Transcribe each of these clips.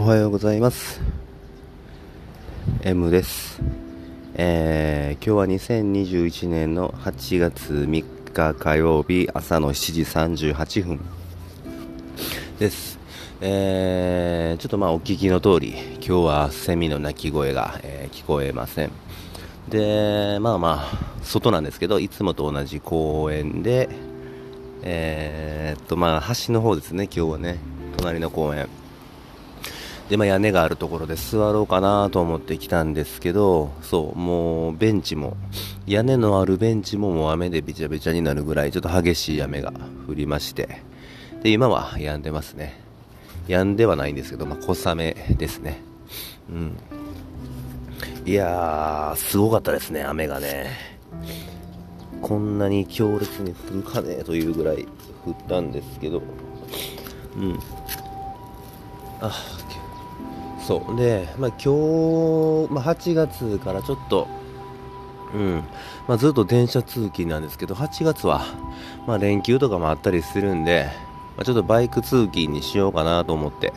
おはようございます。M です。えー、今日は2021年の8月3日火曜日朝の7時38分です、えー、ちょっとまあお聞きの通り今日はセミの鳴き声が、えー、聞こえません。でまあまあ外なんですけどいつもと同じ公園でえー、っとまあ橋の方ですね今日はね。隣の公園。で、まあ、屋根があるところで座ろうかなと思って来たんですけど、そう、もうベンチも、屋根のあるベンチももう雨でびちゃびちゃになるぐらいちょっと激しい雨が降りまして、で、今は止んでますね。止んではないんですけど、まあ、小雨ですね。うん。いやー、すごかったですね、雨がね。こんなに強烈に降るかねというぐらい降ったんですけど、うん。あ、そう。で、まあ、今日、まあ、8月からちょっと、うん。まあ、ずっと電車通勤なんですけど8月は、まあ、連休とかもあったりするんで、まあ、ちょっとバイク通勤にしようかなと思って、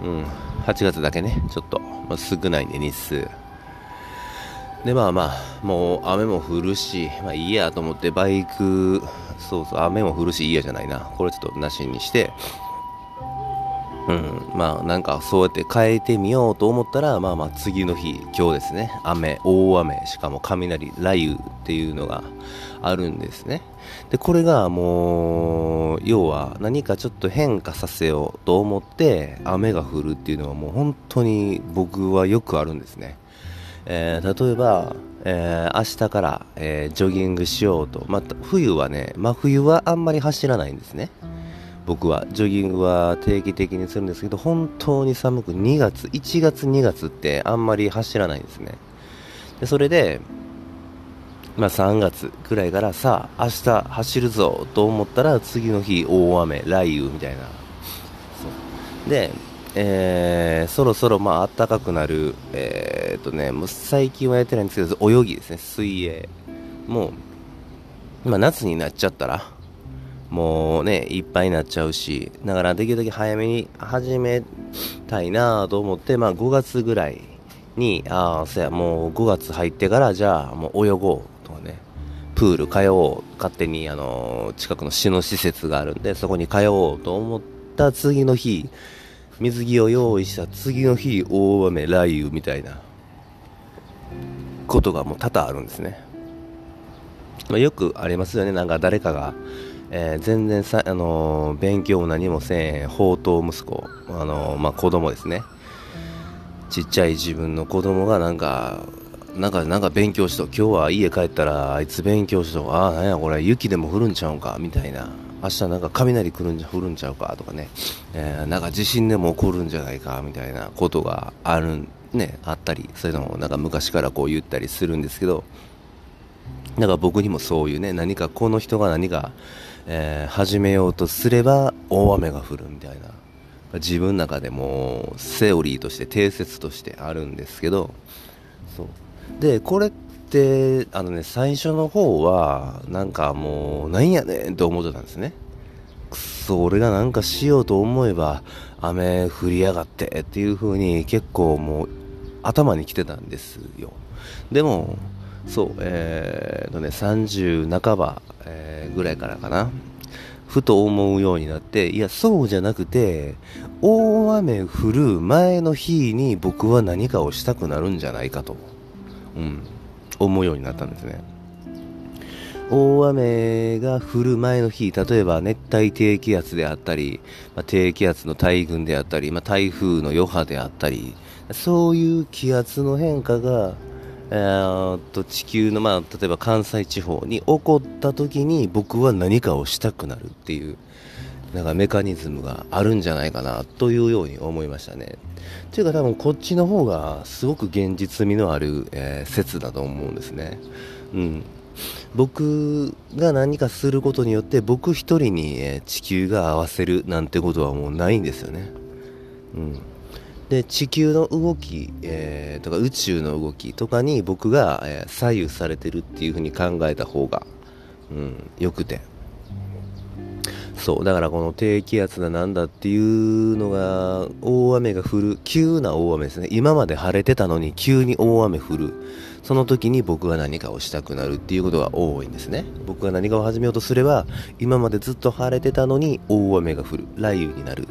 うん、8月だけねちょっと、まあ、少ないんで日数。でまあまあもう雨も降るし、まあ、いいやと思ってバイクそうそう雨も降るしいいやじゃないな。これちょっとなしにして。うん、まあなんかそうやって変えてみようと思ったらまあまあ次の日今日ですね。雨大雨しかも雷雷雨っていうのがあるんですね。でこれがもう要は何かちょっと変化させようと思って雨が降るっていうのはもう本当に僕はよくあるんですね、えー、例えばえー、明日から、えー、ジョギングしようと、また冬はね、真冬はあんまり走らないんですね。僕はジョギングは定期的にするんですけど本当に寒く2月1月2月ってあんまり走らないんですね。でそれでまあ3月くらいからさあ明日走るぞと思ったら次の日大雨雷雨みたいな。でえー、そろそろまあ暖かくなる、えー、っとね、もう最近はやってないんですけど、泳ぎですね、水泳。もう、まあ、夏になっちゃったら、もうね、いっぱいになっちゃうし、だからできるだけ早めに始めたいなと思って、まあ5月ぐらいに、ああ、そや、もう5月入ってから、じゃあもう泳ごうとかね、プール通おう、勝手にあの、近くの市の施設があるんで、そこに通おうと思った次の日、水着を用意した次の日、大雨、雷雨みたいなことがもう多々あるんですね。まあ、よくありますよね、なんか誰かが、えー、全然さ、あのー、勉強も何もせん宝刀息子、あのー、まあ、子供ですね。ちっちゃい自分の子供がなんかなんかなんか勉強しと今日は家帰ったらあいつ勉強しとああなんやこれ雪でも降るんちゃうんかみたいな。明日なんか雷来るんじゃ降るんちゃうかとかね、えー、なんか地震でも起こるんじゃないかみたいなことがあるねあったりそういうのをなんか昔からこう言ったりするんですけどなんか僕にもそういうね何かこの人が何かえー、始めようとすれば大雨が降るみたいな。自分の中でもセオリーとして定説としてあるんですけど。そう。でこれってあのね最初の方はなんかもうなんやねんと思ってたんですね。くそ俺がなんかしようと思えば雨降りやがってっていう風に結構もう頭に来てたんですよ。でもそうえー、とね30半ば、えー、ぐらいからかな。ふと思うようになっていやそうじゃなくて大雨降る前の日に僕は何かをしたくなるんじゃないかと、うん、思うようになったんですね。大雨が降る前の日例えば熱帯低気圧であったり、まあ、低気圧の大群であったり、まあ、台風の余波であったりそういう気圧の変化がえー、と地球の、まあ、例えば関西地方に起こった時に僕は何かをしたくなるっていうなんかメカニズムがあるんじゃないかなというように思いましたね。というか多分こっちの方がすごく現実味のある、えー、説だと思うんですね。うん、僕が何かすることによって僕一人に、えー、地球が合わせるなんてことはもうないんですよね。うんで地球の動き、えー、とか宇宙の動きとかに僕が、えー、左右されてるっていう風に考えた方が、うん、よくて。そうだからこの低気圧だなんだっていうのが大雨が降る。急な大雨ですね。今まで晴れてたのに急に大雨降る。その時に僕は何かをしたくなるっていうことが多いんですね。僕が何かを始めようとすれば今までずっと晴れてたのに大雨が降る。雷雨になる。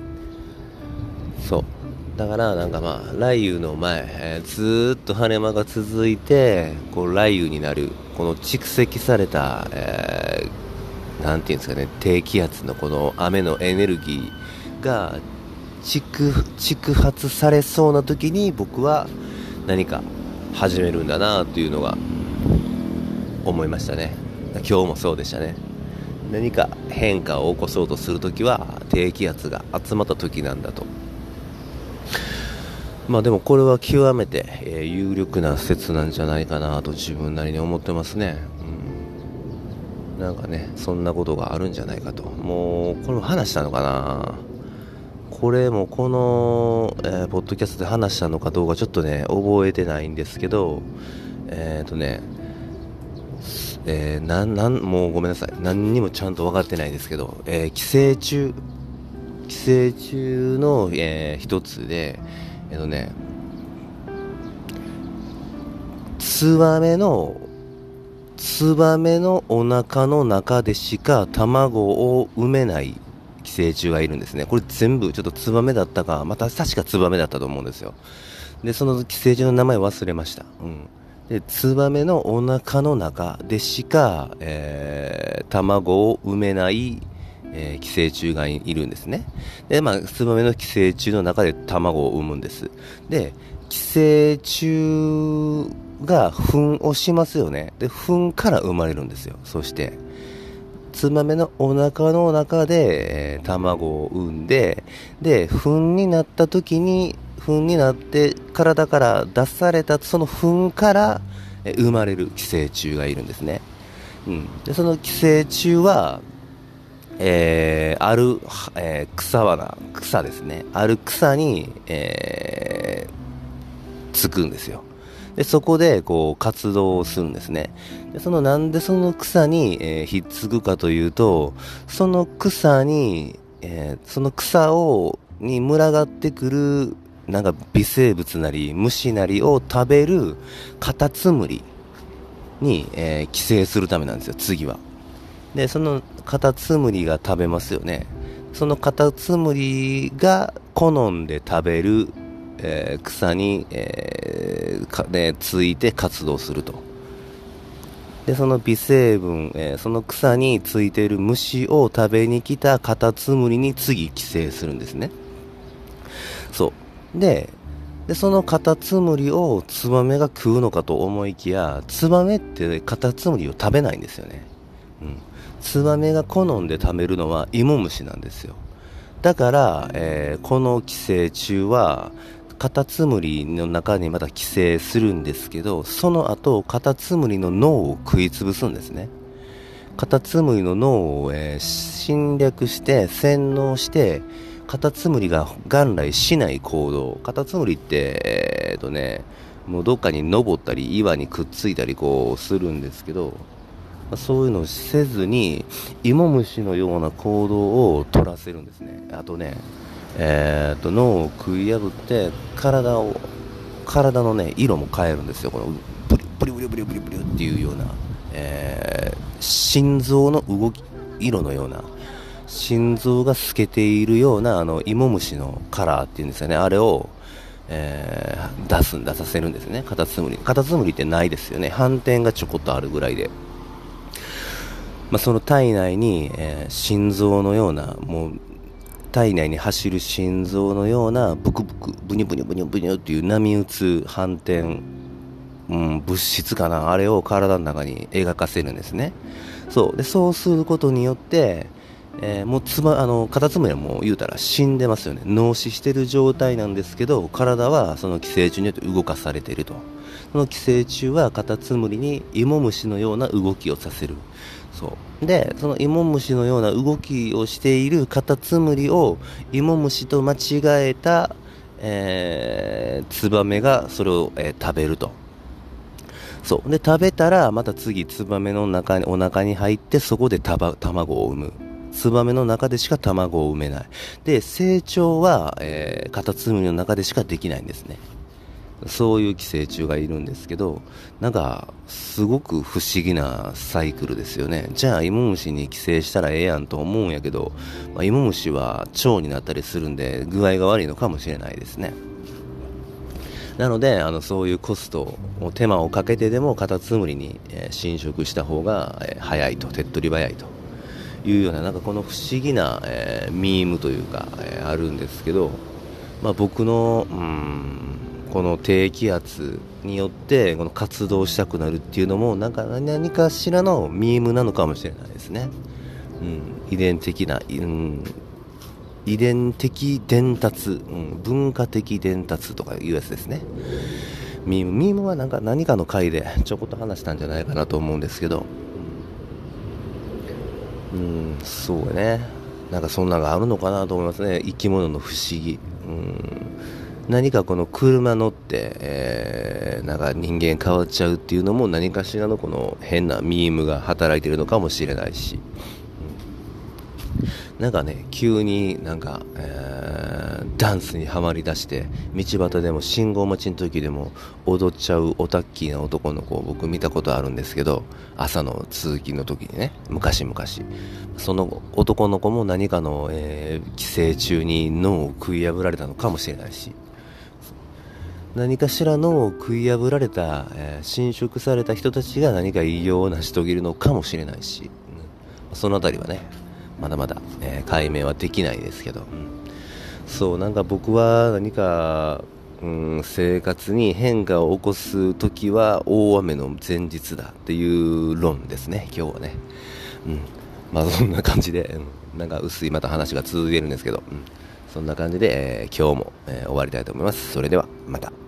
そう。だからなんかまあ雷雨の前、えー、ずっと晴れ間が続いてこう雷雨になるこの蓄積された、えー、なんていうんですかね低気圧のこの雨のエネルギーが蓄蓄発されそうな時に僕は何か始めるんだなというのが思いましたね。今日もそうでしたね。何か変化を起こそうとするときは低気圧が集まった時なんだと。まあでもこれは極めて、えー、有力な説なんじゃないかなと自分なりに思ってますね、うん、なんかねそんなことがあるんじゃないかと。もうこれも話したのかな？これもこの、えー、ポッドキャストで話したのかどうかちょっとね覚えてないんですけどえっ、ー、とねえー、なんなんもうごめんなさい。何にもちゃんと分かってないですけど、えー、寄生虫寄生虫の、えー、一つでえっとねツバメのツバメのお腹の中でしか卵を産めない寄生虫がいるんですね。これ全部ちょっとツバメだったかまた確かツバメだったと思うんですよ。でその寄生虫の名前忘れました、うん、でツバメのお腹の中でしか、えー、卵を産めないえー、寄生虫がいるんですね。で、まあ、ツバメの寄生虫の中で卵を産むんです。で、寄生虫が糞をしますよね。で、糞から生まれるんですよ。そして、ツバメのお腹の中で、えー、卵を産んで、で、糞になった時に、糞になって体から出されたその糞から、生まれる寄生虫がいるんですね。うん、でその寄生虫はえー、ある、えー、草花、草ですね。ある草に、えー、つくんですよ。で、そこで、こう、活動をするんですね。で、その、なんでその草に、えー、ひっつくかというと、その草に、えー、その草を、に群がってくる、なんか微生物なり、虫なりを食べるカタツムリに、えー、寄生するためなんですよ、次は。でそのカタツムリが食べますよね。そのカタツムリが好んで食べる、えー、草に、えーかね、ついて活動すると。でその微生分、えー、その草についている虫を食べに来たカタツムリに次寄生するんですね。そう。ででそのカタツムリをツバメが食うのかと思いきやツバメってカタツムリを食べないんですよね、ツバメが好んで食べるのは芋虫なんですよ。だから、えー、この寄生虫はカタツムリの中にまた寄生するんですけどその後カタツムリの脳を食い潰すんですね。カタツムリの脳を、えー、侵略して洗脳してカタツムリが元来しない行動。カタツムリってえー、っとねもうどっかに登ったり岩にくっついたりこうするんですけどそういうのをせずに芋虫のような行動を取らせるんですね。あとね、えー、と脳を食い破って体を体のね色も変えるんですよ。このブリブリブリブリブリブリっていうような、えー、心臓の動き色のような心臓が透けているようなあの芋虫のカラーっていうんですよね。あれをえー、出すん出させるんですね。カタツムリ。カタツムリってないですよね。反転がちょこっとあるぐらいで。まあ、その体内に、えー、心臓のようなもう体内に走る心臓のようなブクブクブニブニブニブニっていう波打つ反転、うん、物質かなあれを体の中に描かせるんですね。そう。でそうすることによって、えー、もうつまあのカタツムリはもう言うたら死んでますよね。脳死してる状態なんですけど体はその寄生虫によって動かされていると。その寄生虫はカタツムリに芋虫のような動きをさせる。そうでその芋虫のような動きをしているカタツムリを芋虫と間違えた、えー、ツバメがそれを、えー、食べるとそうで食べたらまた次ツバメの中にお腹に入ってそこで卵を産むツバメの中でしか卵を産めない。で、成長は、えー、カタツムリの中でしかできないんですね。そういう寄生虫がいるんですけど、なんか、すごく不思議なサイクルですよね。じゃあ、芋虫に寄生したらええやんと思うんやけど、まあ、芋虫は腸になったりするんで、具合が悪いのかもしれないですね。なので、あのそういうコストを手間をかけてでもカタツムリに、え、侵食した方が、えー、早いと、手っ取り早いというような、なんかこの不思議な、えー、ミームというか、え、あるんですけど、まあ、僕の、うんこの低気圧によってこの活動したくなるっていうのもなんか何かしらのミームなのかもしれないですね、うん、遺伝的な、うん、遺伝的伝達、うん、文化的伝達とかいうやつですね。ミーム。ミームはなんか何かの回でちょこっと話したんじゃないかなと思うんですけど。うん、そうね。なんかそんなのがあるのかなと思いますね。生き物の不思議。うん。何かこの車乗って、えー、なんか人間変わっちゃうっていうのも何かしらのこの変なミームが働いてるのかもしれないし、うん、なんかね急になんか、えー、ダンスにはまりだして道端でも信号待ちの時でも踊っちゃうオタッキーな男の子を僕見たことあるんですけど朝の通勤の時にね昔々。その男の子も何かの、えー、寄生虫に脳を食い破られたのかもしれないし。何かしらの食い破られた、えー、侵食された人たちが何か異様を成し遂げるのかもしれないし、うん、その辺りはねまだまだ、えー、解明はできないですけど、うん、そうなんか僕は何か、うん、生活に変化を起こす時は大雨の前日だっていう論ですね今日はね、うん。まあ、そんな感じで、うん、なんか薄いまた話が続いてるんですけど、うん、そんな感じで、えー、今日も、え、終わりたいと思います。それではまた。